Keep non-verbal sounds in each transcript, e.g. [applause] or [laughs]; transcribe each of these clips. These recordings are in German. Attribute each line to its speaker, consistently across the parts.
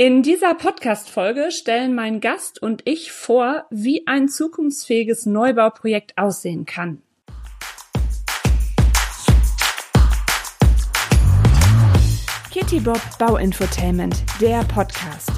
Speaker 1: In dieser Podcast-Folge stellen mein Gast und ich vor, wie ein zukunftsfähiges Neubauprojekt aussehen kann. Kitty Bob Bauinfotainment, der Podcast.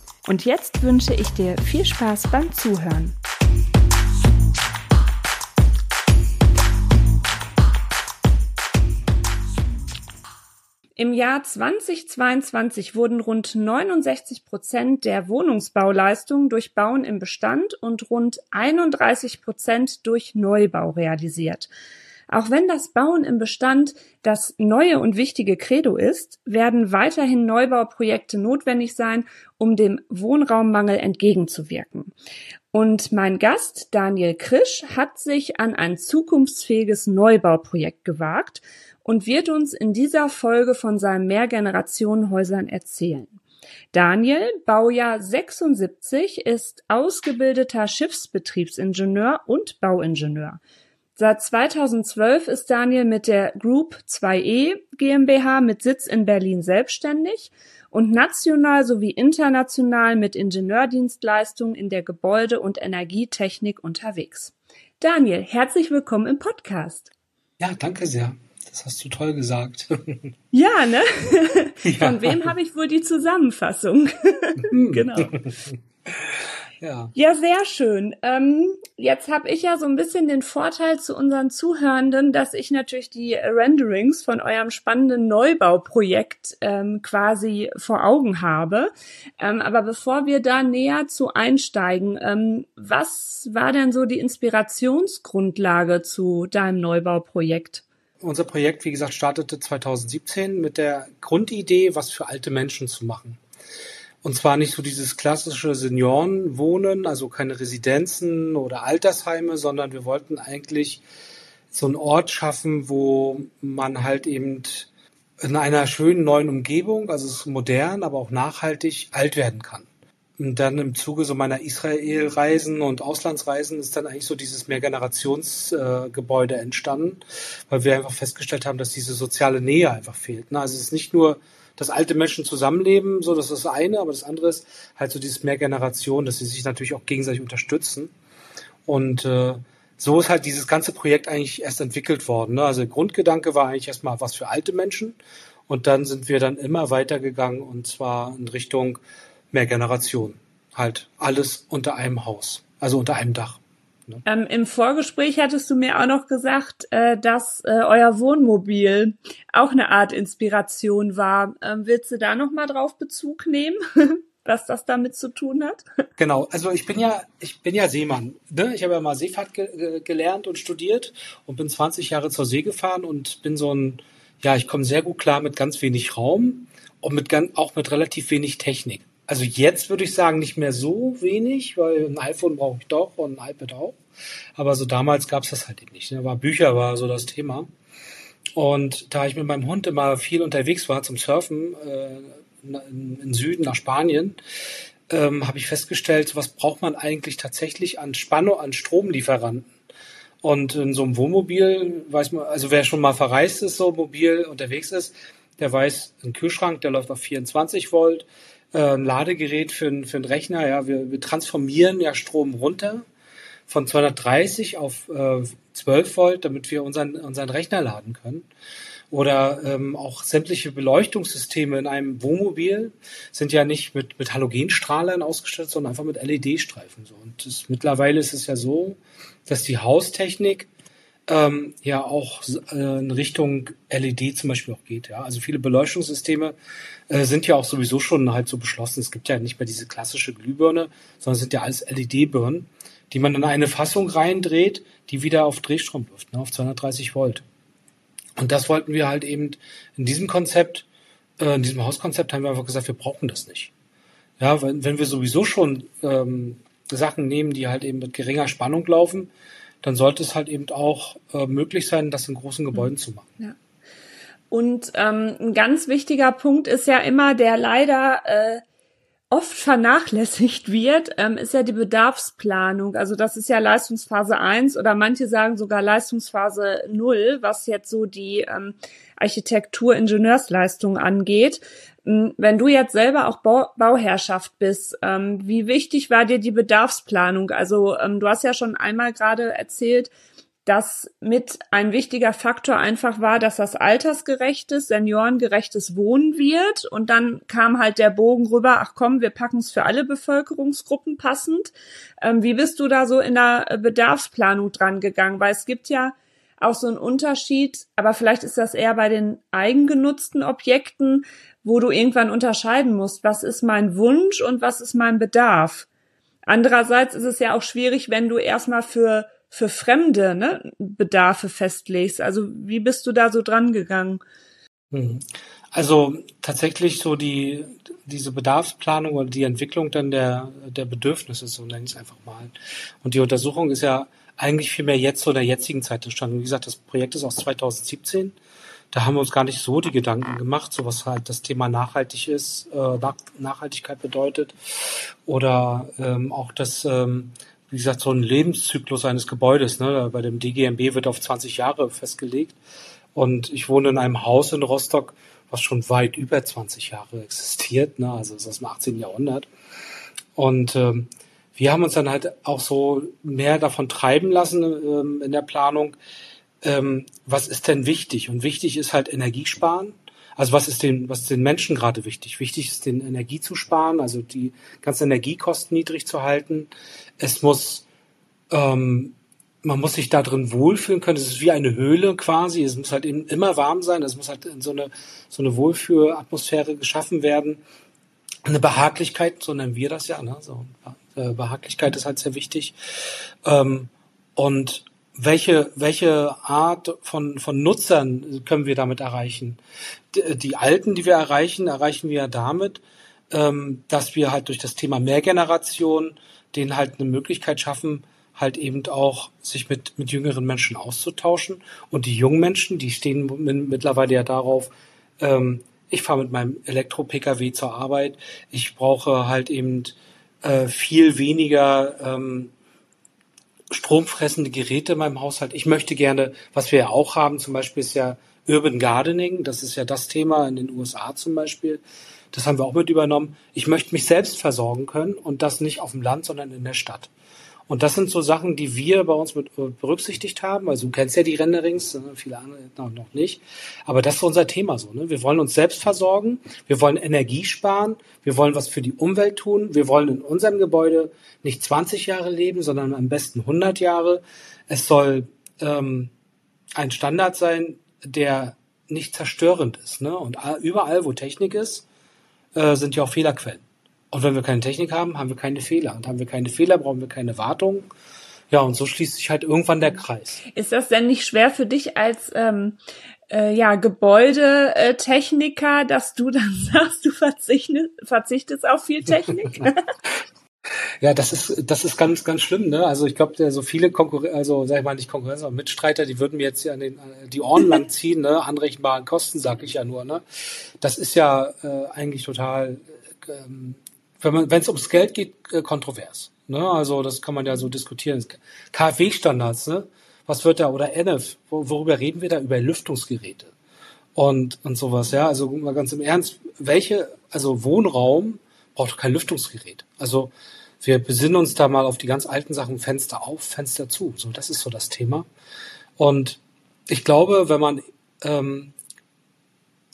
Speaker 1: Und jetzt wünsche ich dir viel Spaß beim Zuhören. Im Jahr 2022 wurden rund 69 Prozent der Wohnungsbauleistungen durch Bauen im Bestand und rund 31 Prozent durch Neubau realisiert. Auch wenn das Bauen im Bestand das neue und wichtige Credo ist, werden weiterhin Neubauprojekte notwendig sein, um dem Wohnraummangel entgegenzuwirken. Und mein Gast Daniel Krisch hat sich an ein zukunftsfähiges Neubauprojekt gewagt und wird uns in dieser Folge von seinen Mehrgenerationenhäusern erzählen. Daniel, Baujahr 76, ist ausgebildeter Schiffsbetriebsingenieur und Bauingenieur. Seit 2012 ist Daniel mit der Group 2E GmbH mit Sitz in Berlin selbstständig und national sowie international mit Ingenieurdienstleistungen in der Gebäude- und Energietechnik unterwegs. Daniel, herzlich willkommen im Podcast.
Speaker 2: Ja, danke sehr. Das hast du toll gesagt. [laughs]
Speaker 1: Ja, ne? Ja. Von wem habe ich wohl die Zusammenfassung? [laughs] Genau. [laughs] Ja. ja, sehr schön. Ähm, jetzt habe ich ja so ein bisschen den Vorteil zu unseren Zuhörenden, dass ich natürlich die Renderings von eurem spannenden Neubauprojekt ähm, quasi vor Augen habe. Ähm, aber bevor wir da näher zu einsteigen, ähm, was war denn so die Inspirationsgrundlage zu deinem Neubauprojekt?
Speaker 2: Unser Projekt, wie gesagt, startete 2017 mit der Grundidee, was für alte Menschen zu machen. Und zwar nicht so dieses klassische Seniorenwohnen, also keine Residenzen oder Altersheime, sondern wir wollten eigentlich so einen Ort schaffen, wo man halt eben in einer schönen neuen Umgebung, also es ist modern, aber auch nachhaltig alt werden kann. Und dann im Zuge so meiner Israel-Reisen und Auslandsreisen ist dann eigentlich so dieses Mehrgenerationsgebäude äh, entstanden, weil wir einfach festgestellt haben, dass diese soziale Nähe einfach fehlt. Ne? Also es ist nicht nur, dass alte Menschen zusammenleben, so das ist das eine, aber das andere ist halt so dieses Mehrgeneration, dass sie sich natürlich auch gegenseitig unterstützen. Und äh, so ist halt dieses ganze Projekt eigentlich erst entwickelt worden. Ne? Also der Grundgedanke war eigentlich erstmal was für alte Menschen und dann sind wir dann immer weitergegangen und zwar in Richtung mehr Generationen. Halt alles unter einem Haus, also unter einem Dach.
Speaker 1: Ne? Ähm, Im Vorgespräch hattest du mir auch noch gesagt, äh, dass äh, euer Wohnmobil auch eine Art Inspiration war. Ähm, willst du da noch mal drauf Bezug nehmen? [laughs] was das damit zu tun hat?
Speaker 2: Genau, also ich bin ja, ich bin ja Seemann. Ne? Ich habe ja mal Seefahrt ge gelernt und studiert und bin 20 Jahre zur See gefahren und bin so ein, ja, ich komme sehr gut klar mit ganz wenig Raum und mit auch mit relativ wenig Technik. Also jetzt würde ich sagen, nicht mehr so wenig, weil ein iPhone brauche ich doch und ein iPad auch. Aber so damals gab es das halt eben nicht. Ne? War Bücher war so das Thema. Und da ich mit meinem Hund immer viel unterwegs war zum Surfen äh, in, Süden nach Spanien, ähm, habe ich festgestellt, was braucht man eigentlich tatsächlich an Spannung, an Stromlieferanten. Und in so einem Wohnmobil weiß man, also wer schon mal verreist ist, so mobil unterwegs ist, der weiß, ein Kühlschrank, der läuft auf 24 Volt, äh, Ladegerät für, für einen Rechner. Ja, wir, wir transformieren ja Strom runter von 230 auf äh, 12 Volt, damit wir unseren, unseren Rechner laden können. Oder ähm, auch sämtliche Beleuchtungssysteme in einem Wohnmobil sind ja nicht mit, mit Halogenstrahlern ausgestattet, sondern einfach mit LED-Streifen. So. Und das, mittlerweile ist es ja so, dass die Haustechnik ähm, ja auch äh, in Richtung LED zum Beispiel auch geht. Ja? Also viele Beleuchtungssysteme äh, sind ja auch sowieso schon halt so beschlossen. Es gibt ja nicht mehr diese klassische Glühbirne, sondern sind ja alles LED-Birnen, die man in eine Fassung reindreht, die wieder auf Drehstrom läuft, ne? auf 230 Volt. Und das wollten wir halt eben in diesem Konzept, äh, in diesem Hauskonzept haben wir einfach gesagt, wir brauchen das nicht. Ja, wenn, wenn wir sowieso schon ähm, Sachen nehmen, die halt eben mit geringer Spannung laufen, dann sollte es halt eben auch äh, möglich sein, das in großen Gebäuden mhm. zu machen.
Speaker 1: Ja. Und ähm, ein ganz wichtiger Punkt ist ja immer, der leider äh, oft vernachlässigt wird, ähm, ist ja die Bedarfsplanung. Also das ist ja Leistungsphase 1 oder manche sagen sogar Leistungsphase 0, was jetzt so die ähm, Architektur, Ingenieursleistung angeht. Wenn du jetzt selber auch Bau Bauherrschaft bist, ähm, wie wichtig war dir die Bedarfsplanung? Also ähm, du hast ja schon einmal gerade erzählt, dass mit ein wichtiger Faktor einfach war, dass das altersgerechtes, seniorengerechtes Wohnen wird. Und dann kam halt der Bogen rüber, ach komm, wir packen es für alle Bevölkerungsgruppen passend. Ähm, wie bist du da so in der Bedarfsplanung dran gegangen? Weil es gibt ja auch so einen Unterschied, aber vielleicht ist das eher bei den eigengenutzten Objekten, wo du irgendwann unterscheiden musst, was ist mein Wunsch und was ist mein Bedarf. Andererseits ist es ja auch schwierig, wenn du erstmal für für Fremde ne, Bedarfe festlegst. Also wie bist du da so dran gegangen?
Speaker 2: Mhm. Also tatsächlich so die diese Bedarfsplanung oder die Entwicklung dann der der Bedürfnisse, so nenne ich es einfach mal. Und die Untersuchung ist ja eigentlich viel mehr jetzt so der jetzigen Zeit entstanden. Wie gesagt, das Projekt ist aus 2017. Da haben wir uns gar nicht so die Gedanken gemacht, so was halt das Thema nachhaltig ist, äh, Nachhaltigkeit bedeutet oder ähm, auch das ähm, wie gesagt, so ein Lebenszyklus eines Gebäudes. Ne? Bei dem DGMB wird auf 20 Jahre festgelegt. Und ich wohne in einem Haus in Rostock, was schon weit über 20 Jahre existiert. Ne? Also ist aus dem 18. Jahrhundert. Und ähm, wir haben uns dann halt auch so mehr davon treiben lassen ähm, in der Planung. Ähm, was ist denn wichtig? Und wichtig ist halt Energiesparen. Also was ist den, was ist den Menschen gerade wichtig? Wichtig ist, den Energie zu sparen, also die ganzen Energiekosten niedrig zu halten. Es muss, ähm, man muss sich da drin wohlfühlen können. Es ist wie eine Höhle quasi. Es muss halt eben immer warm sein. Es muss halt in so eine, so eine Wohlfühlatmosphäre geschaffen werden. Eine Behaglichkeit, so nennen wir das ja. Ne? So, äh, Behaglichkeit ist halt sehr wichtig. Ähm, und welche, welche Art von, von Nutzern können wir damit erreichen? Die, die Alten, die wir erreichen, erreichen wir damit, ähm, dass wir halt durch das Thema Mehrgeneration denen halt eine Möglichkeit schaffen, halt eben auch sich mit, mit jüngeren Menschen auszutauschen. Und die jungen Menschen, die stehen mittlerweile ja darauf, ähm, ich fahre mit meinem Elektro-Pkw zur Arbeit, ich brauche halt eben äh, viel weniger ähm, stromfressende Geräte in meinem Haushalt. Ich möchte gerne, was wir ja auch haben, zum Beispiel ist ja Urban Gardening, das ist ja das Thema in den USA zum Beispiel. Das haben wir auch mit übernommen. Ich möchte mich selbst versorgen können und das nicht auf dem Land, sondern in der Stadt. Und das sind so Sachen, die wir bei uns mit äh, berücksichtigt haben. Also du kennst ja die Renderings, äh, viele andere noch nicht. Aber das ist unser Thema so. Ne? Wir wollen uns selbst versorgen, wir wollen Energie sparen, wir wollen was für die Umwelt tun, wir wollen in unserem Gebäude nicht 20 Jahre leben, sondern am besten 100 Jahre. Es soll ähm, ein Standard sein, der nicht zerstörend ist. Ne? Und überall, wo Technik ist, äh, sind ja auch Fehlerquellen. Und wenn wir keine Technik haben, haben wir keine Fehler. Und haben wir keine Fehler, brauchen wir keine Wartung. Ja, und so schließt sich halt irgendwann der Kreis.
Speaker 1: Ist das denn nicht schwer für dich als ähm, äh, ja, Gebäudetechniker, dass du dann [laughs] sagst, du verzichtest, verzichtest auf viel Technik? [laughs] [laughs]
Speaker 2: Ja, das ist das ist ganz ganz schlimm, ne? Also ich glaube, so viele Konkurrenten, also sag ich mal nicht Konkurrenz, aber Mitstreiter, die würden mir jetzt hier an den die Ohren lang ziehen, ne? Anrechenbaren Kosten, sag ich ja nur, ne? Das ist ja äh, eigentlich total ähm, wenn es ums Geld geht, äh, kontrovers. Ne? Also das kann man ja so diskutieren. KfW-Standards, ne? was wird da, oder NF, worüber reden wir da? Über Lüftungsgeräte und, und sowas, ja. Also mal ganz im Ernst, welche, also Wohnraum braucht kein Lüftungsgerät. Also wir besinnen uns da mal auf die ganz alten Sachen, Fenster auf, Fenster zu. So, das ist so das Thema. Und ich glaube, wenn man ähm,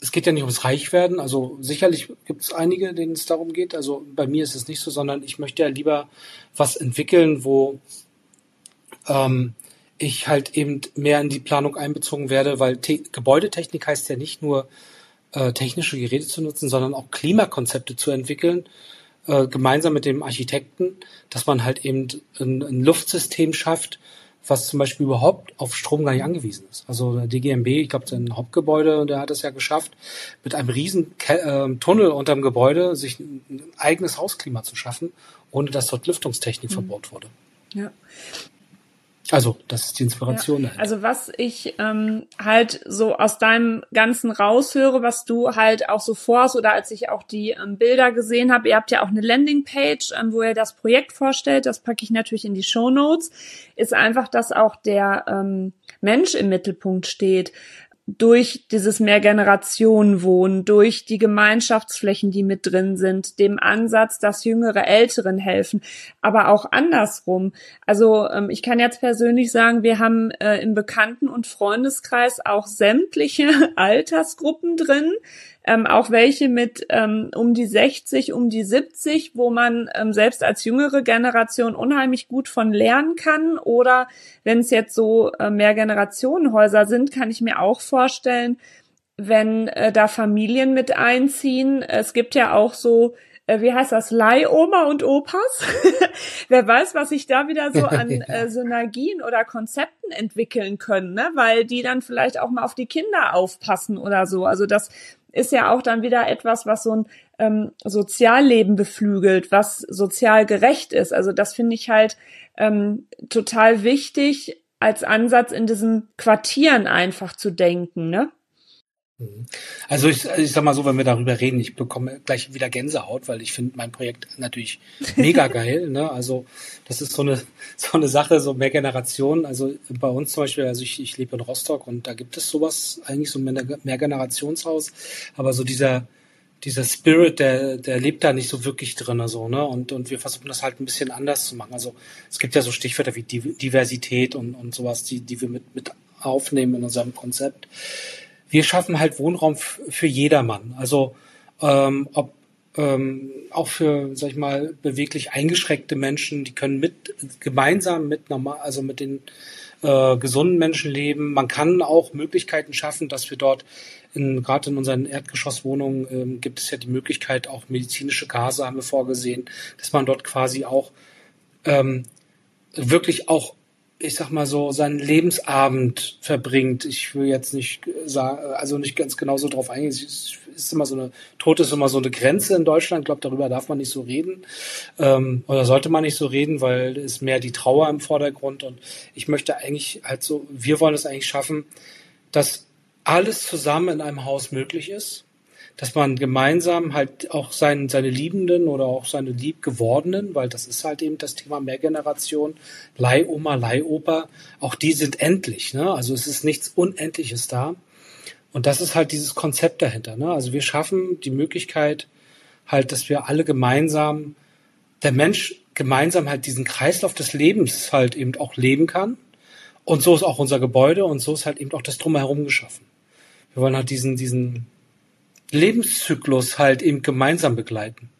Speaker 2: es geht ja nicht ums Reichwerden. Also sicherlich gibt es einige, denen es darum geht. Also bei mir ist es nicht so, sondern ich möchte ja lieber was entwickeln, wo ähm, ich halt eben mehr in die Planung einbezogen werde, weil Te Gebäudetechnik heißt ja nicht nur äh, technische Geräte zu nutzen, sondern auch Klimakonzepte zu entwickeln, äh, gemeinsam mit dem Architekten, dass man halt eben ein, ein Luftsystem schafft, was zum Beispiel überhaupt auf Strom gar nicht angewiesen ist. Also der DGMB, ich glaube, sein Hauptgebäude, der hat es ja geschafft, mit einem riesen Ke äh, Tunnel unterm Gebäude sich ein eigenes Hausklima zu schaffen, ohne dass dort Lüftungstechnik mhm. verbaut wurde.
Speaker 1: Ja.
Speaker 2: Also, das ist die Inspiration.
Speaker 1: Ja, also was ich ähm, halt so aus deinem Ganzen raushöre, was du halt auch so vorhast oder als ich auch die ähm, Bilder gesehen habe, ihr habt ja auch eine Landingpage, ähm, wo ihr das Projekt vorstellt, das packe ich natürlich in die Show Notes, ist einfach, dass auch der ähm, Mensch im Mittelpunkt steht durch dieses Mehrgenerationenwohnen, durch die Gemeinschaftsflächen, die mit drin sind, dem Ansatz, dass jüngere Älteren helfen, aber auch andersrum. Also ähm, ich kann jetzt persönlich sagen, wir haben äh, im Bekannten- und Freundeskreis auch sämtliche [laughs] Altersgruppen drin, ähm, auch welche mit ähm, um die 60, um die 70, wo man ähm, selbst als jüngere Generation unheimlich gut von lernen kann. Oder wenn es jetzt so äh, mehr Generationenhäuser sind, kann ich mir auch vorstellen, wenn äh, da Familien mit einziehen. Es gibt ja auch so äh, wie heißt das, Leihoma und Opas. [laughs] Wer weiß, was sich da wieder so an [laughs] äh, Synergien oder Konzepten entwickeln können, ne? weil die dann vielleicht auch mal auf die Kinder aufpassen oder so. Also das ist ja auch dann wieder etwas, was so ein ähm, Sozialleben beflügelt, was sozial gerecht ist. Also das finde ich halt ähm, total wichtig, als Ansatz in diesen Quartieren einfach zu denken, ne?
Speaker 2: Mhm. Also ich, ich sag mal so, wenn wir darüber reden, ich bekomme gleich wieder Gänsehaut, weil ich finde mein Projekt natürlich [laughs] mega geil. Ne? Also das ist so eine so eine Sache, so mehr Generationen. Also bei uns zum Beispiel, also ich, ich lebe in Rostock und da gibt es sowas eigentlich so ein Mehrgenerationshaus, aber so dieser dieser Spirit, der, der lebt da nicht so wirklich drin, so, ne? Und, und wir versuchen das halt ein bisschen anders zu machen. Also es gibt ja so Stichwörter wie Diversität und, und sowas, die, die wir mit, mit aufnehmen in unserem Konzept wir schaffen halt Wohnraum für jedermann. Also ähm, ob ähm, auch für, sag ich mal, beweglich eingeschränkte Menschen, die können mit gemeinsam mit normal, also mit den äh, gesunden Menschen leben. Man kann auch Möglichkeiten schaffen, dass wir dort in, gerade in unseren Erdgeschosswohnungen ähm, gibt es ja die Möglichkeit, auch medizinische Gase haben wir vorgesehen, dass man dort quasi auch ähm, wirklich auch ich sag mal so, seinen Lebensabend verbringt. Ich will jetzt nicht sagen, also nicht ganz genau so drauf eingehen. Es ist immer so eine, Tod ist immer so eine Grenze in Deutschland. Ich glaube, darüber darf man nicht so reden. Ähm, oder sollte man nicht so reden, weil es mehr die Trauer im Vordergrund. Und ich möchte eigentlich halt so, wir wollen es eigentlich schaffen, dass alles zusammen in einem Haus möglich ist dass man gemeinsam halt auch sein, seine Liebenden oder auch seine Liebgewordenen, weil das ist halt eben das Thema Mehrgeneration, Leihoma, Leihopa, auch die sind endlich. Ne? Also es ist nichts Unendliches da. Und das ist halt dieses Konzept dahinter. Ne? Also wir schaffen die Möglichkeit halt, dass wir alle gemeinsam, der Mensch gemeinsam halt diesen Kreislauf des Lebens halt eben auch leben kann. Und so ist auch unser Gebäude und so ist halt eben auch das Drumherum geschaffen. Wir wollen halt diesen, diesen, Lebenszyklus halt eben gemeinsam begleiten.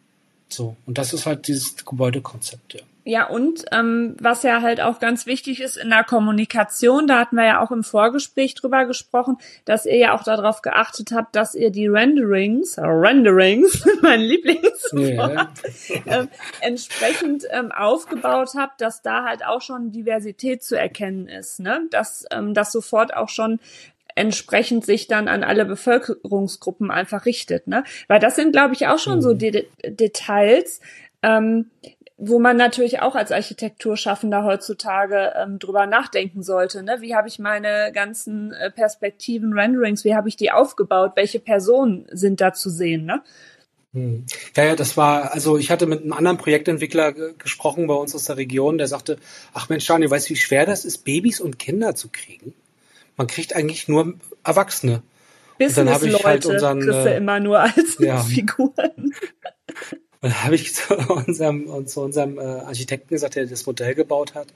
Speaker 2: So, und das ist halt dieses Gebäudekonzept, ja.
Speaker 1: Ja, und ähm, was ja halt auch ganz wichtig ist in der Kommunikation, da hatten wir ja auch im Vorgespräch drüber gesprochen, dass ihr ja auch darauf geachtet habt, dass ihr die Renderings, Renderings, [laughs] mein Lieblingswort, yeah. äh, entsprechend ähm, aufgebaut habt, dass da halt auch schon Diversität zu erkennen ist, ne? Dass ähm, das sofort auch schon entsprechend sich dann an alle Bevölkerungsgruppen einfach richtet. Ne? Weil das sind, glaube ich, auch schon mhm. so De Details, ähm, wo man natürlich auch als Architekturschaffender heutzutage ähm, drüber nachdenken sollte. Ne? Wie habe ich meine ganzen äh, Perspektiven, Renderings, wie habe ich die aufgebaut? Welche Personen sind da zu sehen? Ne?
Speaker 2: Hm. Ja, ja, das war, also ich hatte mit einem anderen Projektentwickler gesprochen bei uns aus der Region, der sagte, ach Mensch, Daniel, weißt du, wie schwer das ist, Babys und Kinder zu kriegen? Man kriegt eigentlich nur Erwachsene.
Speaker 1: Business-Leute halt unseren, kriegst du äh, immer nur als ja. Figuren.
Speaker 2: Und dann habe ich zu unserem, zu unserem äh, Architekten gesagt, der das Modell gebaut hat,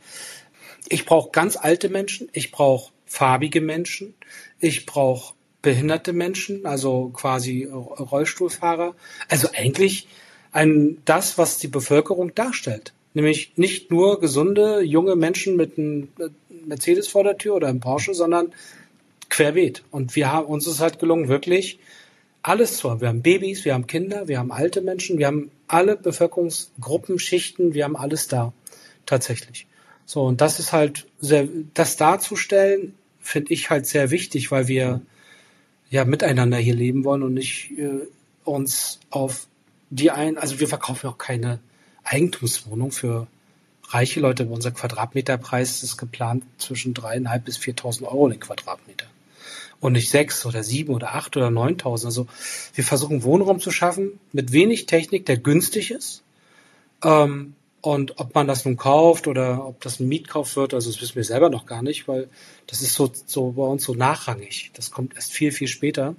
Speaker 2: ich brauche ganz alte Menschen, ich brauche farbige Menschen, ich brauche behinderte Menschen, also quasi Rollstuhlfahrer. Also eigentlich ein, das, was die Bevölkerung darstellt. Nämlich nicht nur gesunde, junge Menschen mit einem Mercedes vor der Tür oder einem Porsche, sondern querbeet. Und wir haben, uns ist halt gelungen, wirklich alles zu haben. Wir haben Babys, wir haben Kinder, wir haben alte Menschen, wir haben alle Bevölkerungsgruppen, Schichten, wir haben alles da. Tatsächlich. So, und das ist halt sehr, das darzustellen, finde ich halt sehr wichtig, weil wir ja miteinander hier leben wollen und nicht äh, uns auf die ein, also wir verkaufen auch keine Eigentumswohnung für reiche Leute. Unser Quadratmeterpreis ist geplant zwischen dreieinhalb bis 4.000 Euro den Quadratmeter. Und nicht sechs oder sieben oder acht oder neuntausend. Also wir versuchen Wohnraum zu schaffen mit wenig Technik, der günstig ist. Ähm, und ob man das nun kauft oder ob das ein Mietkauf wird, also das wissen wir selber noch gar nicht, weil das ist so, so bei uns so nachrangig. Das kommt erst viel, viel später.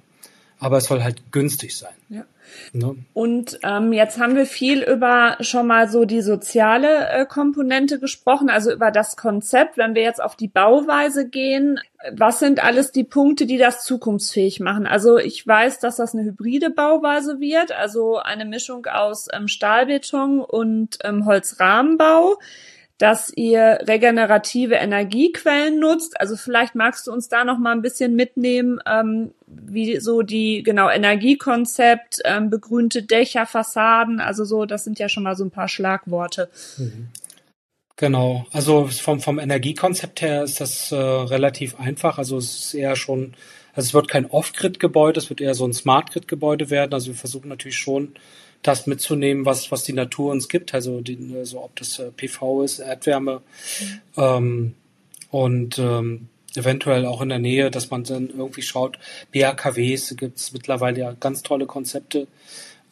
Speaker 2: Aber es soll halt günstig sein.
Speaker 1: Ja. Ne? Und ähm, jetzt haben wir viel über schon mal so die soziale äh, Komponente gesprochen, also über das Konzept. Wenn wir jetzt auf die Bauweise gehen, was sind alles die Punkte, die das zukunftsfähig machen? Also ich weiß, dass das eine hybride Bauweise wird, also eine Mischung aus ähm, Stahlbeton und ähm, Holzrahmenbau dass ihr regenerative Energiequellen nutzt. Also vielleicht magst du uns da noch mal ein bisschen mitnehmen, ähm, wie so die genau Energiekonzept, ähm, begrünte Dächer, Fassaden, also so, das sind ja schon mal so ein paar Schlagworte. Mhm.
Speaker 2: Genau, also vom, vom Energiekonzept her ist das äh, relativ einfach. Also es ist eher schon, also es wird kein Off-Grid-Gebäude, es wird eher so ein Smart-Grid-Gebäude werden. Also wir versuchen natürlich schon das mitzunehmen, was, was die Natur uns gibt. Also, die, also ob das äh, PV ist, Erdwärme mhm. ähm, und ähm, eventuell auch in der Nähe, dass man dann irgendwie schaut, BHKWs gibt es mittlerweile ja ganz tolle Konzepte,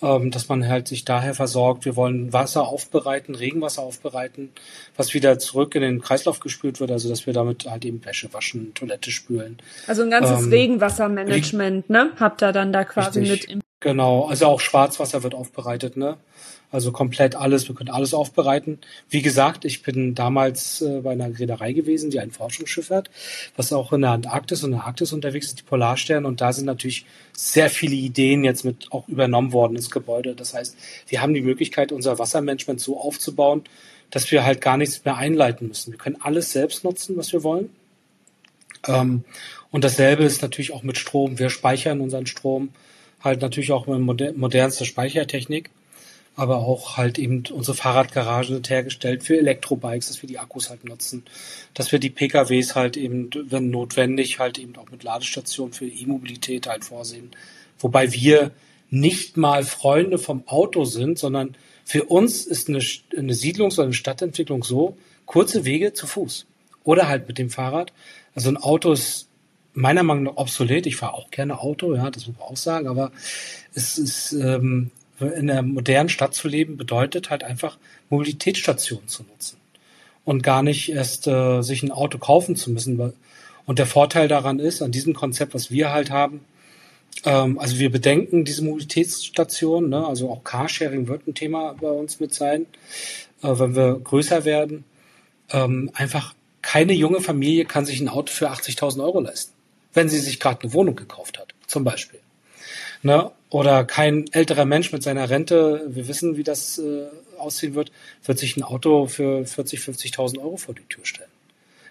Speaker 2: dass man halt sich daher versorgt. Wir wollen Wasser aufbereiten, Regenwasser aufbereiten, was wieder zurück in den Kreislauf gespült wird, also dass wir damit halt eben Wäsche waschen, Toilette spülen.
Speaker 1: Also ein ganzes ähm, Regenwassermanagement, ne? Habt ihr dann da quasi richtig. mit im
Speaker 2: Genau, also auch Schwarzwasser wird aufbereitet, ne? Also komplett alles, wir können alles aufbereiten. Wie gesagt, ich bin damals äh, bei einer Reederei gewesen, die ein Forschungsschiff hat, was auch in der Antarktis und der Arktis unterwegs ist, die Polarstern. Und da sind natürlich sehr viele Ideen jetzt mit auch übernommen worden ins Gebäude. Das heißt, wir haben die Möglichkeit, unser Wassermanagement so aufzubauen, dass wir halt gar nichts mehr einleiten müssen. Wir können alles selbst nutzen, was wir wollen. Ähm, und dasselbe ist natürlich auch mit Strom. Wir speichern unseren Strom halt natürlich auch mit modernster Speichertechnik aber auch halt eben unsere Fahrradgarage wird hergestellt für Elektrobikes, dass wir die Akkus halt nutzen, dass wir die PKWs halt eben, wenn notwendig, halt eben auch mit Ladestationen für E-Mobilität halt vorsehen. Wobei wir nicht mal Freunde vom Auto sind, sondern für uns ist eine, eine Siedlungs- oder eine Stadtentwicklung so, kurze Wege zu Fuß oder halt mit dem Fahrrad. Also ein Auto ist meiner Meinung nach obsolet. Ich fahre auch gerne Auto, ja, das muss man auch sagen, aber es ist ähm, in der modernen Stadt zu leben, bedeutet halt einfach Mobilitätsstationen zu nutzen und gar nicht erst äh, sich ein Auto kaufen zu müssen. Und der Vorteil daran ist, an diesem Konzept, was wir halt haben, ähm, also wir bedenken diese Mobilitätsstationen, ne? also auch Carsharing wird ein Thema bei uns mit sein, äh, wenn wir größer werden. Ähm, einfach keine junge Familie kann sich ein Auto für 80.000 Euro leisten, wenn sie sich gerade eine Wohnung gekauft hat, zum Beispiel. Ne? Oder kein älterer Mensch mit seiner Rente, wir wissen, wie das äh, aussehen wird, wird sich ein Auto für 40, 50.000 Euro vor die Tür stellen.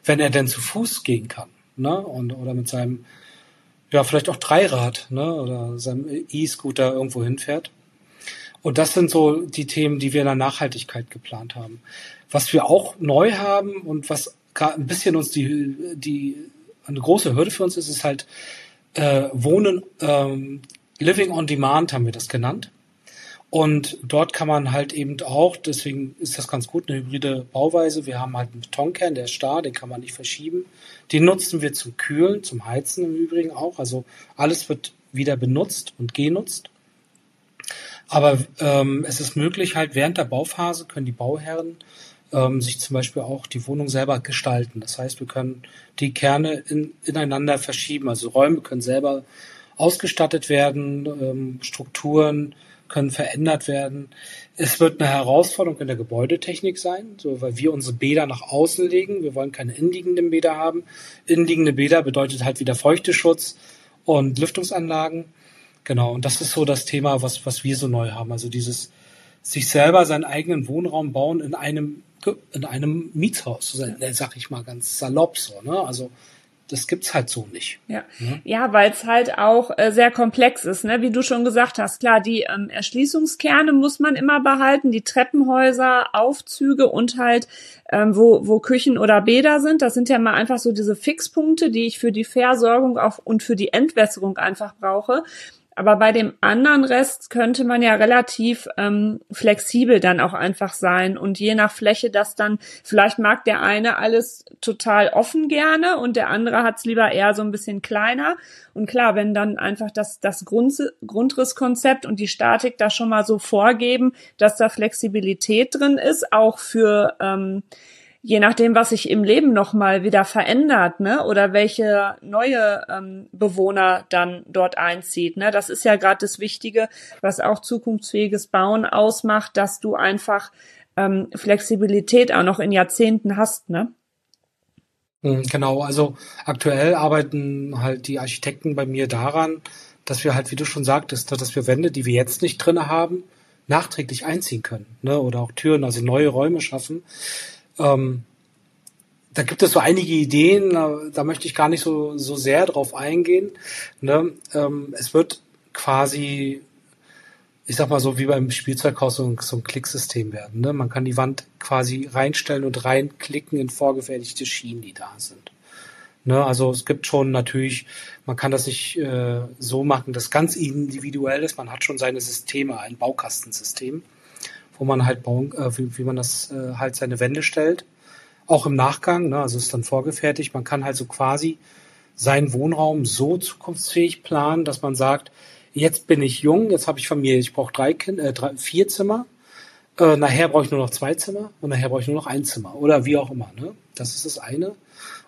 Speaker 2: Wenn er denn zu Fuß gehen kann, ne? Und, oder mit seinem, ja, vielleicht auch Dreirad, ne? Oder seinem E-Scooter irgendwo hinfährt. Und das sind so die Themen, die wir in der Nachhaltigkeit geplant haben. Was wir auch neu haben und was gerade ein bisschen uns die, die eine große Hürde für uns ist, ist halt äh, Wohnen ähm, Living on Demand haben wir das genannt. Und dort kann man halt eben auch, deswegen ist das ganz gut, eine hybride Bauweise. Wir haben halt einen Betonkern, der ist starr, den kann man nicht verschieben. Den nutzen wir zum Kühlen, zum Heizen im Übrigen auch. Also alles wird wieder benutzt und genutzt. Aber ähm, es ist möglich, halt während der Bauphase können die Bauherren ähm, sich zum Beispiel auch die Wohnung selber gestalten. Das heißt, wir können die Kerne in, ineinander verschieben. Also Räume können selber ausgestattet werden, ähm, Strukturen können verändert werden. Es wird eine Herausforderung in der Gebäudetechnik sein, so weil wir unsere Bäder nach außen legen. Wir wollen keine innenliegenden Bäder haben. Innenliegende Bäder bedeutet halt wieder Feuchteschutz und Lüftungsanlagen. Genau, und das ist so das Thema, was, was wir so neu haben. Also dieses sich selber seinen eigenen Wohnraum bauen in einem in einem Mietshaus, sag ich mal ganz salopp so. Ne? Also das gibt's halt so nicht.
Speaker 1: Ja, ne? ja weil es halt auch äh, sehr komplex ist, ne? wie du schon gesagt hast. Klar, die ähm, Erschließungskerne muss man immer behalten, die Treppenhäuser, Aufzüge und halt ähm, wo, wo Küchen oder Bäder sind. Das sind ja mal einfach so diese Fixpunkte, die ich für die Versorgung auch und für die Entwässerung einfach brauche. Aber bei dem anderen Rest könnte man ja relativ ähm, flexibel dann auch einfach sein und je nach Fläche das dann, vielleicht mag der eine alles total offen gerne und der andere hat es lieber eher so ein bisschen kleiner. Und klar, wenn dann einfach das, das Grund, Grundrisskonzept und die Statik da schon mal so vorgeben, dass da Flexibilität drin ist, auch für ähm, je nachdem, was sich im Leben nochmal wieder verändert, ne, oder welche neue ähm, Bewohner dann dort einzieht, ne, das ist ja gerade das Wichtige, was auch zukunftsfähiges Bauen ausmacht, dass du einfach ähm, Flexibilität auch noch in Jahrzehnten hast, ne?
Speaker 2: Hm, genau, also aktuell arbeiten halt die Architekten bei mir daran, dass wir halt, wie du schon sagtest, dass wir Wände, die wir jetzt nicht drinne haben, nachträglich einziehen können, ne, oder auch Türen, also neue Räume schaffen. Ähm, da gibt es so einige Ideen, da, da, möchte ich gar nicht so, so sehr drauf eingehen. Ne? Ähm, es wird quasi, ich sag mal so wie beim Spielzeughaus so ein, so ein Klicksystem werden. Ne? Man kann die Wand quasi reinstellen und reinklicken in vorgefertigte Schienen, die da sind. Ne? Also es gibt schon natürlich, man kann das nicht äh, so machen, dass ganz individuell ist. Man hat schon seine Systeme, ein Baukastensystem wo man halt bauen, äh, wie, wie man das äh, halt seine Wände stellt. Auch im Nachgang, ne, also ist dann vorgefertigt. Man kann halt so quasi seinen Wohnraum so zukunftsfähig planen, dass man sagt, jetzt bin ich jung, jetzt habe ich Familie, ich brauche drei Kinder, äh, vier Zimmer, äh, nachher brauche ich nur noch zwei Zimmer und nachher brauche ich nur noch ein Zimmer oder wie auch immer. Ne? Das ist das eine.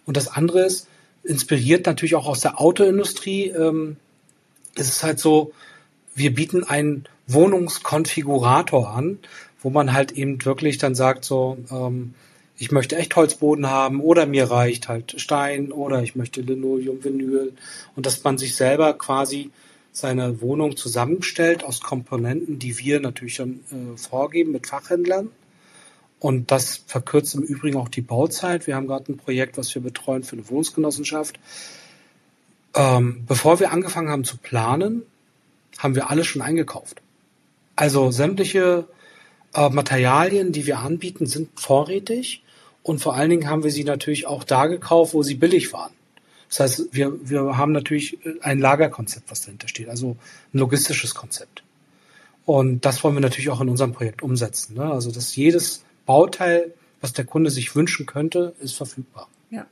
Speaker 2: Und das andere ist, inspiriert natürlich auch aus der Autoindustrie, ähm, es ist halt so, wir bieten einen Wohnungskonfigurator an, wo man halt eben wirklich dann sagt, so, ähm, ich möchte echt Holzboden haben oder mir reicht halt Stein oder ich möchte Linoleum, Vinyl und dass man sich selber quasi seine Wohnung zusammenstellt aus Komponenten, die wir natürlich dann äh, vorgeben mit Fachhändlern. Und das verkürzt im Übrigen auch die Bauzeit. Wir haben gerade ein Projekt, was wir betreuen für eine Wohnungsgenossenschaft. Ähm, bevor wir angefangen haben zu planen, haben wir alles schon eingekauft. Also sämtliche äh, Materialien, die wir anbieten, sind vorrätig und vor allen Dingen haben wir sie natürlich auch da gekauft, wo sie billig waren. Das heißt, wir, wir haben natürlich ein Lagerkonzept, was dahinter steht, also ein logistisches Konzept. Und das wollen wir natürlich auch in unserem Projekt umsetzen. Ne? Also, dass jedes Bauteil, was der Kunde sich wünschen könnte, ist verfügbar.
Speaker 1: Ja.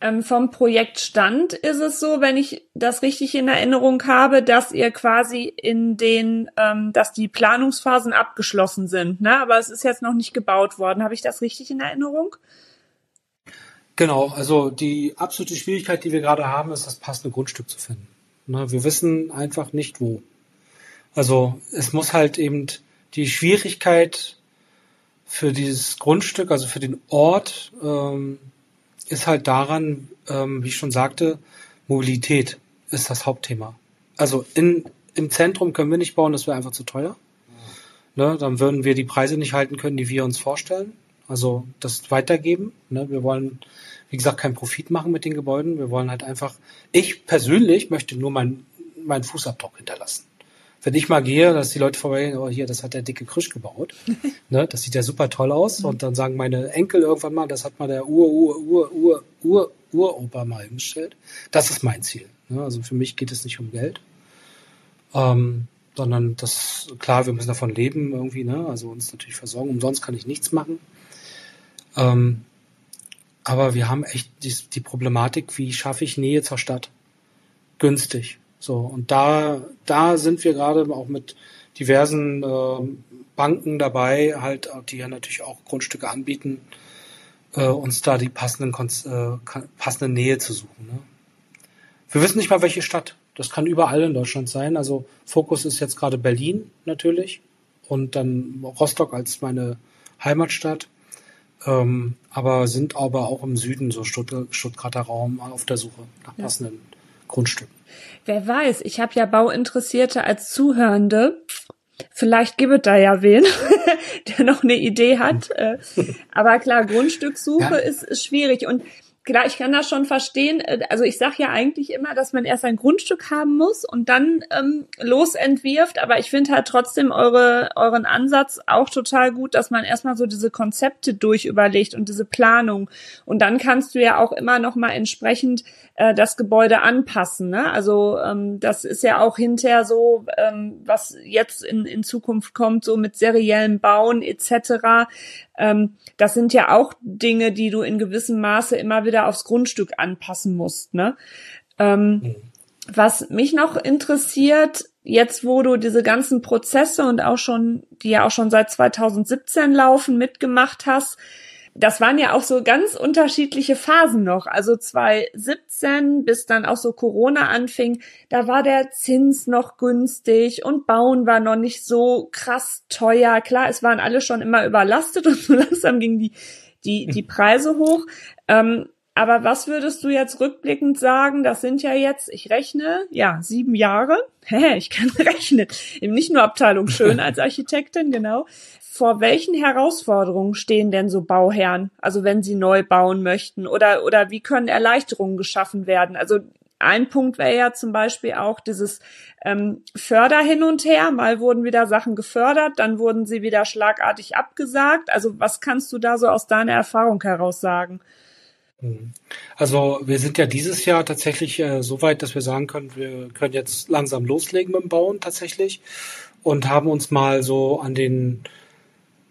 Speaker 1: Ähm, vom Projektstand ist es so, wenn ich das richtig in Erinnerung habe, dass ihr quasi in den, ähm, dass die Planungsphasen abgeschlossen sind, ne? Aber es ist jetzt noch nicht gebaut worden. Habe ich das richtig in Erinnerung?
Speaker 2: Genau, also die absolute Schwierigkeit, die wir gerade haben, ist, das passende Grundstück zu finden. Ne? Wir wissen einfach nicht wo. Also es muss halt eben die Schwierigkeit für dieses Grundstück, also für den Ort, ähm, ist halt daran, ähm, wie ich schon sagte, Mobilität ist das Hauptthema. Also in, im Zentrum können wir nicht bauen, das wäre einfach zu teuer. Ne, dann würden wir die Preise nicht halten können, die wir uns vorstellen. Also das weitergeben. Ne, wir wollen, wie gesagt, keinen Profit machen mit den Gebäuden. Wir wollen halt einfach, ich persönlich möchte nur meinen mein Fußabdruck hinterlassen wenn ich mal gehe, dass die Leute vorbeigehen, oh hier, das hat der dicke Krisch gebaut. [laughs] ne, das sieht ja super toll aus. Mhm. Und dann sagen meine Enkel irgendwann mal, das hat mal der Ur, Ur, Ur, Ur, Ur, Uropa mal hingestellt. Das ist mein Ziel. Ne? Also für mich geht es nicht um Geld. Ähm, sondern das, klar, wir müssen davon leben irgendwie, ne? Also uns natürlich versorgen. Umsonst kann ich nichts machen. Ähm, aber wir haben echt die, die Problematik, wie schaffe ich Nähe zur Stadt? Günstig. So, und da, da sind wir gerade auch mit diversen äh, Banken dabei, halt, die ja natürlich auch Grundstücke anbieten, äh, uns da die passenden, äh, passende Nähe zu suchen. Ne? Wir wissen nicht mal, welche Stadt. Das kann überall in Deutschland sein. Also Fokus ist jetzt gerade Berlin natürlich und dann Rostock als meine Heimatstadt. Ähm, aber sind aber auch im Süden, so Stuttgarter Raum, auf der Suche nach passenden ja. Grundstücken.
Speaker 1: Wer weiß, ich habe ja Bauinteressierte als Zuhörende. Vielleicht gibt es da ja wen, [laughs] der noch eine Idee hat. Äh, aber klar, Grundstückssuche ja. ist, ist schwierig. Und klar, ich kann das schon verstehen. Äh, also ich sage ja eigentlich immer, dass man erst ein Grundstück haben muss und dann ähm, losentwirft. Aber ich finde halt trotzdem eure, euren Ansatz auch total gut, dass man erstmal so diese Konzepte durchüberlegt und diese Planung. Und dann kannst du ja auch immer noch mal entsprechend äh, das Gebäude anpassen. Ne? Also ähm, das ist ja auch hinterher so, ähm, was jetzt in, in Zukunft kommt, so mit seriellem Bauen etc. Ähm, das sind ja auch Dinge, die du in gewissem Maße immer wieder aufs Grundstück anpassen musst. Ne? Ähm, mhm. Was mich noch interessiert, jetzt wo du diese ganzen Prozesse und auch schon, die ja auch schon seit 2017 laufen, mitgemacht hast, das waren ja auch so ganz unterschiedliche Phasen noch. Also 2017 bis dann auch so Corona anfing, da war der Zins noch günstig und Bauen war noch nicht so krass teuer. Klar, es waren alle schon immer überlastet [laughs] und so langsam gingen die, die, die Preise hoch. Ähm, aber was würdest du jetzt rückblickend sagen? Das sind ja jetzt, ich rechne, ja, sieben Jahre. [laughs] Hä, ich kann [laughs] rechnen. Nicht nur Abteilung schön als Architektin, genau vor welchen Herausforderungen stehen denn so Bauherren, also wenn sie neu bauen möchten oder, oder wie können Erleichterungen geschaffen werden? Also ein Punkt wäre ja zum Beispiel auch dieses ähm, Förder hin und her. Mal wurden wieder Sachen gefördert, dann wurden sie wieder schlagartig abgesagt. Also was kannst du da so aus deiner Erfahrung heraus sagen?
Speaker 2: Hm. Also wir sind ja dieses Jahr tatsächlich äh, so weit, dass wir sagen können, wir können jetzt langsam loslegen mit dem Bauen tatsächlich und haben uns mal so an den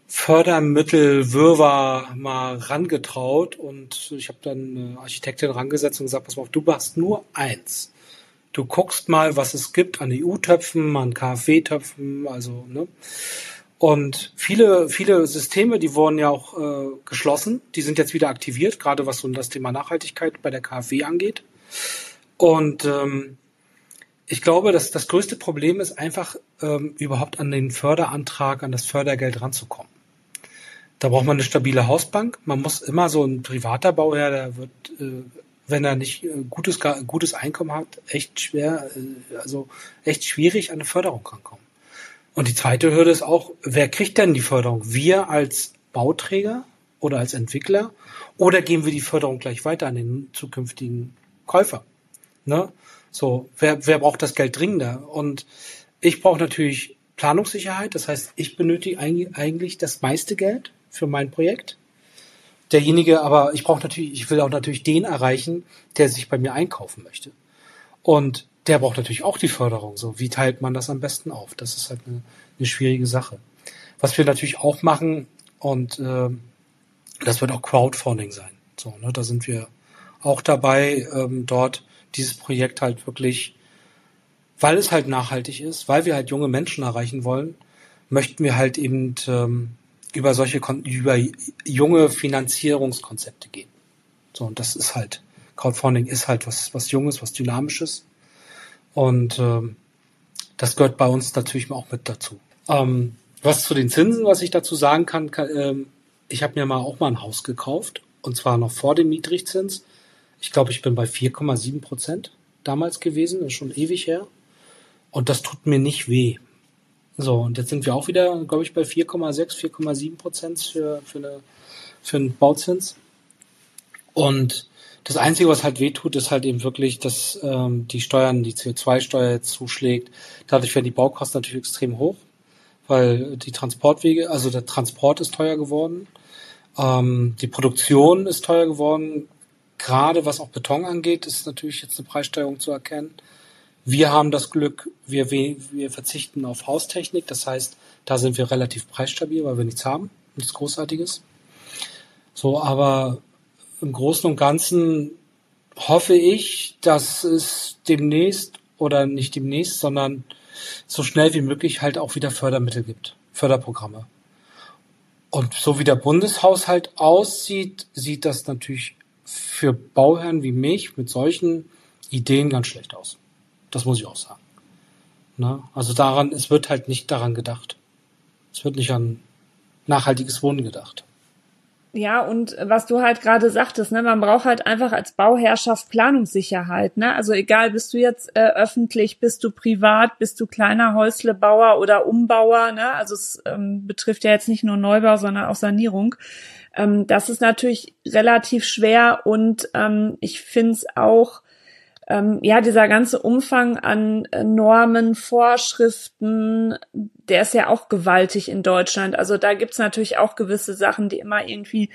Speaker 2: Fördermittelwirrwarr mal rangetraut und ich habe dann eine Architektin rangesetzt und gesagt, pass mal auf, du hast nur eins. Du guckst mal, was es gibt an EU-Töpfen, an KfW-Töpfen, also, ne? Und viele, viele Systeme, die wurden ja auch äh, geschlossen, die sind jetzt wieder aktiviert, gerade was so das Thema Nachhaltigkeit bei der KfW angeht. Und ähm, ich glaube, dass das größte Problem ist einfach ähm, überhaupt an den Förderantrag, an das Fördergeld ranzukommen. Da braucht man eine stabile Hausbank. Man muss immer so ein privater Bauherr, der wird, äh, wenn er nicht äh, gutes, gutes Einkommen hat, echt schwer, äh, also echt schwierig an eine Förderung rankommen. Und die zweite Hürde ist auch, wer kriegt denn die Förderung? Wir als Bauträger oder als Entwickler? Oder geben wir die Förderung gleich weiter an den zukünftigen Käufer? Ne? So, wer, wer braucht das Geld dringender? Und ich brauche natürlich Planungssicherheit. Das heißt, ich benötige eigentlich das meiste Geld für mein Projekt. Derjenige, aber ich brauche natürlich, ich will auch natürlich den erreichen, der sich bei mir einkaufen möchte. Und der braucht natürlich auch die Förderung. So, wie teilt man das am besten auf? Das ist halt eine, eine schwierige Sache. Was wir natürlich auch machen, und äh, das wird auch Crowdfunding sein. So, ne, da sind wir auch dabei, ähm, dort dieses Projekt halt wirklich, weil es halt nachhaltig ist, weil wir halt junge Menschen erreichen wollen, möchten wir halt eben ähm, über solche, über junge Finanzierungskonzepte gehen. So, und das ist halt, Crowdfunding ist halt was, was Junges, was Dynamisches. Und ähm, das gehört bei uns natürlich auch mit dazu. Ähm, was zu den Zinsen, was ich dazu sagen kann, kann ähm, ich habe mir mal auch mal ein Haus gekauft und zwar noch vor dem Niedrigzins. Ich glaube, ich bin bei 4,7 Prozent damals gewesen, das ist schon ewig her. Und das tut mir nicht weh. So, und jetzt sind wir auch wieder, glaube ich, bei 4,6, 4,7 Prozent für, für, eine, für einen Bauzins. Und das Einzige, was halt wehtut, ist halt eben wirklich, dass ähm, die Steuern, die CO2-Steuer jetzt zuschlägt. Dadurch werden die Baukosten natürlich extrem hoch, weil die Transportwege, also der Transport ist teuer geworden, ähm, die Produktion ist teuer geworden. Gerade was auch Beton angeht, ist natürlich jetzt eine Preissteigerung zu erkennen. Wir haben das Glück, wir, wir verzichten auf Haustechnik. Das heißt, da sind wir relativ preisstabil, weil wir nichts haben, nichts Großartiges. So, aber im Großen und Ganzen hoffe ich, dass es demnächst oder nicht demnächst, sondern so schnell wie möglich halt auch wieder Fördermittel gibt, Förderprogramme. Und so wie der Bundeshaushalt aussieht, sieht das natürlich für Bauherren wie mich mit solchen Ideen ganz schlecht aus. Das muss ich auch sagen. Ne? Also daran, es wird halt nicht daran gedacht. Es wird nicht an nachhaltiges Wohnen gedacht.
Speaker 1: Ja, und was du halt gerade sagtest, ne, man braucht halt einfach als Bauherrschaft Planungssicherheit, ne? Also egal, bist du jetzt äh, öffentlich, bist du privat, bist du kleiner Häuslebauer oder Umbauer, ne? Also es ähm, betrifft ja jetzt nicht nur Neubau, sondern auch Sanierung. Ähm, das ist natürlich relativ schwer und ähm, ich finde es auch ähm, ja, dieser ganze Umfang an äh, Normen, Vorschriften, der ist ja auch gewaltig in Deutschland. Also da gibt's natürlich auch gewisse Sachen, die immer irgendwie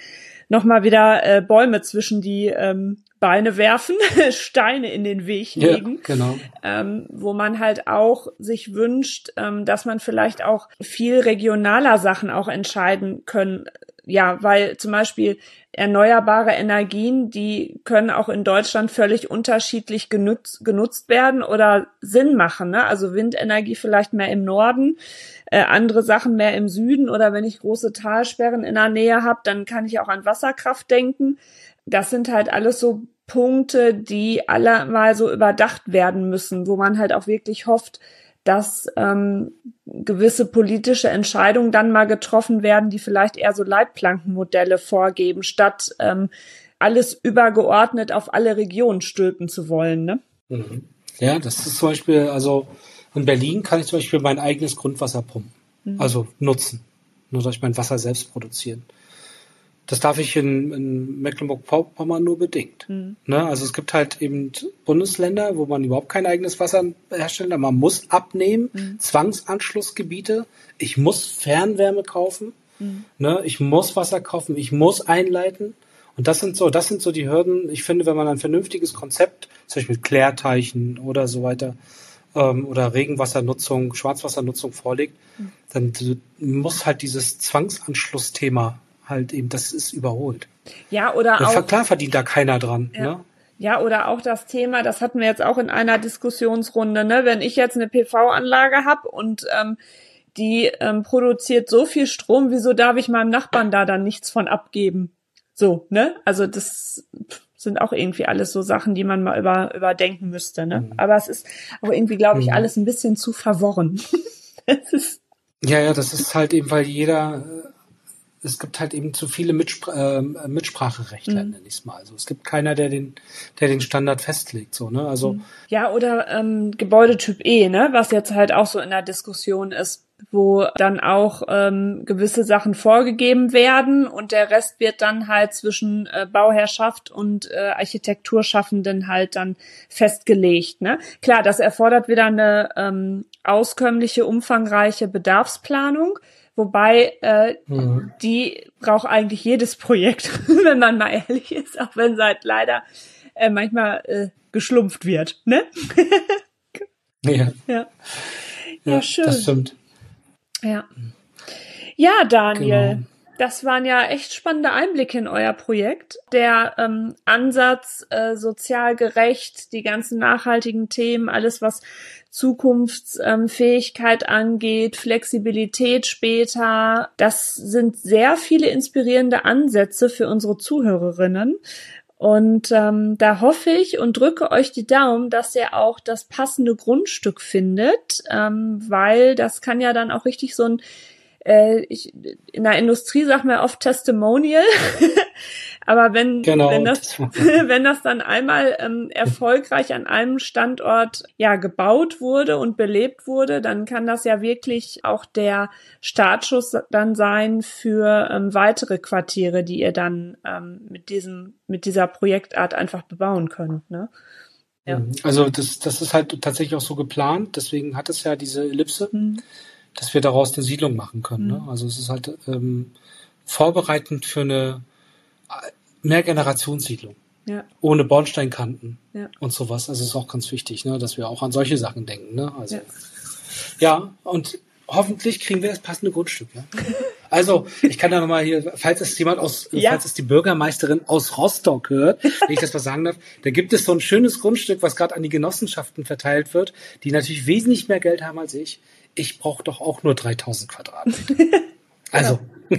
Speaker 1: nochmal wieder äh, Bäume zwischen die ähm, Beine werfen, [laughs] Steine in den Weg legen,
Speaker 2: ja, genau.
Speaker 1: ähm, wo man halt auch sich wünscht, ähm, dass man vielleicht auch viel regionaler Sachen auch entscheiden können ja, weil zum Beispiel erneuerbare Energien, die können auch in Deutschland völlig unterschiedlich genutzt, genutzt werden oder Sinn machen. Ne? Also Windenergie vielleicht mehr im Norden, äh, andere Sachen mehr im Süden oder wenn ich große Talsperren in der Nähe habe, dann kann ich auch an Wasserkraft denken. Das sind halt alles so Punkte, die alle mal so überdacht werden müssen, wo man halt auch wirklich hofft, dass ähm, gewisse politische Entscheidungen dann mal getroffen werden, die vielleicht eher so Leitplankenmodelle vorgeben, statt ähm, alles übergeordnet auf alle Regionen stülpen zu wollen. Ne?
Speaker 2: Mhm. Ja, das ist zum Beispiel, also in Berlin kann ich zum Beispiel mein eigenes Grundwasser pumpen, mhm. also nutzen, nur durch mein Wasser selbst produzieren. Das darf ich in, in Mecklenburg-Vorpommern nur bedingt. Mhm. Ne? Also es gibt halt eben Bundesländer, wo man überhaupt kein eigenes Wasser herstellt. Man muss abnehmen, mhm. Zwangsanschlussgebiete. Ich muss Fernwärme kaufen. Mhm. Ne? Ich muss Wasser kaufen. Ich muss einleiten. Und das sind so, das sind so die Hürden. Ich finde, wenn man ein vernünftiges Konzept, zum Beispiel Klärteichen oder so weiter, ähm, oder Regenwassernutzung, Schwarzwassernutzung vorlegt, mhm. dann muss halt dieses Zwangsanschlussthema halt eben, das ist überholt.
Speaker 1: Ja, oder
Speaker 2: auch. Klar verdient da keiner dran. Ja. Ne?
Speaker 1: Ja, oder auch das Thema, das hatten wir jetzt auch in einer Diskussionsrunde, ne? Wenn ich jetzt eine PV-Anlage habe und ähm, die ähm, produziert so viel Strom, wieso darf ich meinem Nachbarn da dann nichts von abgeben? So, ne? Also das sind auch irgendwie alles so Sachen, die man mal über, überdenken müsste, ne? Mhm. Aber es ist auch irgendwie, glaube ich, mhm. alles ein bisschen zu verworren. [laughs]
Speaker 2: ja, ja, das ist halt eben, weil jeder es gibt halt eben zu viele Mitspr äh, Mitspracherechtler, mhm. nenne ich es mal. Also es gibt keiner, der den, der den Standard festlegt, so, ne? Also. Mhm.
Speaker 1: Ja, oder ähm, Gebäudetyp E, ne, was jetzt halt auch so in der Diskussion ist, wo dann auch ähm, gewisse Sachen vorgegeben werden und der Rest wird dann halt zwischen äh, Bauherrschaft und äh, Architekturschaffenden halt dann festgelegt. Ne? Klar, das erfordert wieder eine ähm, auskömmliche, umfangreiche Bedarfsplanung. Wobei äh, mhm. die braucht eigentlich jedes Projekt, [laughs] wenn man mal ehrlich ist, auch wenn es halt leider äh, manchmal äh, geschlumpft wird, ne? [laughs]
Speaker 2: ja.
Speaker 1: ja. Ja, schön.
Speaker 2: Das stimmt.
Speaker 1: Ja. Ja, Daniel. Genau. Das waren ja echt spannende Einblicke in euer Projekt. Der ähm, Ansatz, äh, sozial gerecht, die ganzen nachhaltigen Themen, alles was Zukunftsfähigkeit angeht, Flexibilität später. Das sind sehr viele inspirierende Ansätze für unsere Zuhörerinnen. Und ähm, da hoffe ich und drücke euch die Daumen, dass ihr auch das passende Grundstück findet, ähm, weil das kann ja dann auch richtig so ein äh, ich, in der Industrie sagt man oft Testimonial, [laughs] aber wenn, genau. wenn, das, [laughs] wenn das dann einmal ähm, erfolgreich an einem Standort ja gebaut wurde und belebt wurde, dann kann das ja wirklich auch der Startschuss dann sein für ähm, weitere Quartiere, die ihr dann ähm, mit diesem, mit dieser Projektart einfach bebauen könnt. Ne?
Speaker 2: Ja. Also das, das ist halt tatsächlich auch so geplant, deswegen hat es ja diese Ellipse. Mhm dass wir daraus eine Siedlung machen können. Ne? Mhm. Ne? Also es ist halt ähm, vorbereitend für eine Mehrgenerationssiedlung. Ja. Ohne Bornsteinkanten ja. und sowas. Also ist auch ganz wichtig, ne? dass wir auch an solche Sachen denken. Ne? Also, ja. ja, und hoffentlich kriegen wir das passende Grundstück. Ja? [laughs] Also, ich kann da nochmal hier, falls es jemand aus, ja. falls es die Bürgermeisterin aus Rostock hört, wenn ich das mal sagen darf, da gibt es so ein schönes Grundstück, was gerade an die Genossenschaften verteilt wird, die natürlich wesentlich mehr Geld haben als ich ich brauche doch auch nur 3000 Quadratmeter. [laughs] [laughs] Also. [laughs]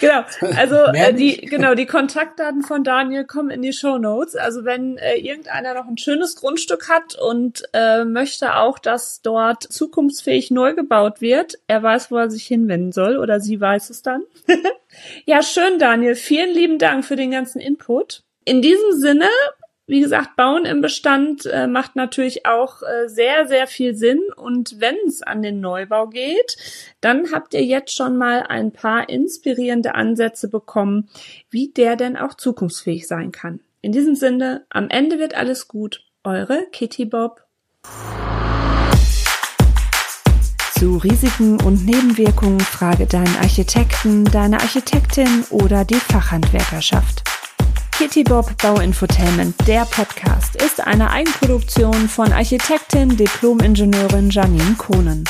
Speaker 1: genau. Also äh, die genau die Kontaktdaten von Daniel kommen in die Show Notes. Also wenn äh, irgendeiner noch ein schönes Grundstück hat und äh, möchte auch, dass dort zukunftsfähig neu gebaut wird, er weiß, wo er sich hinwenden soll oder sie weiß es dann. Ja, schön, Daniel. Vielen lieben Dank für den ganzen Input. In diesem Sinne, wie gesagt, Bauen im Bestand äh, macht natürlich auch äh, sehr, sehr viel Sinn. Und wenn es an den Neubau geht, dann habt ihr jetzt schon mal ein paar inspirierende Ansätze bekommen, wie der denn auch zukunftsfähig sein kann. In diesem Sinne, am Ende wird alles gut. Eure Kitty Bob. Zu Risiken und Nebenwirkungen frage deinen Architekten, deine Architektin oder die Fachhandwerkerschaft. Kitty Bob Bauinfotainment, der Podcast, ist eine Eigenproduktion von Architektin, Diplom-Ingenieurin Janine Kohnen.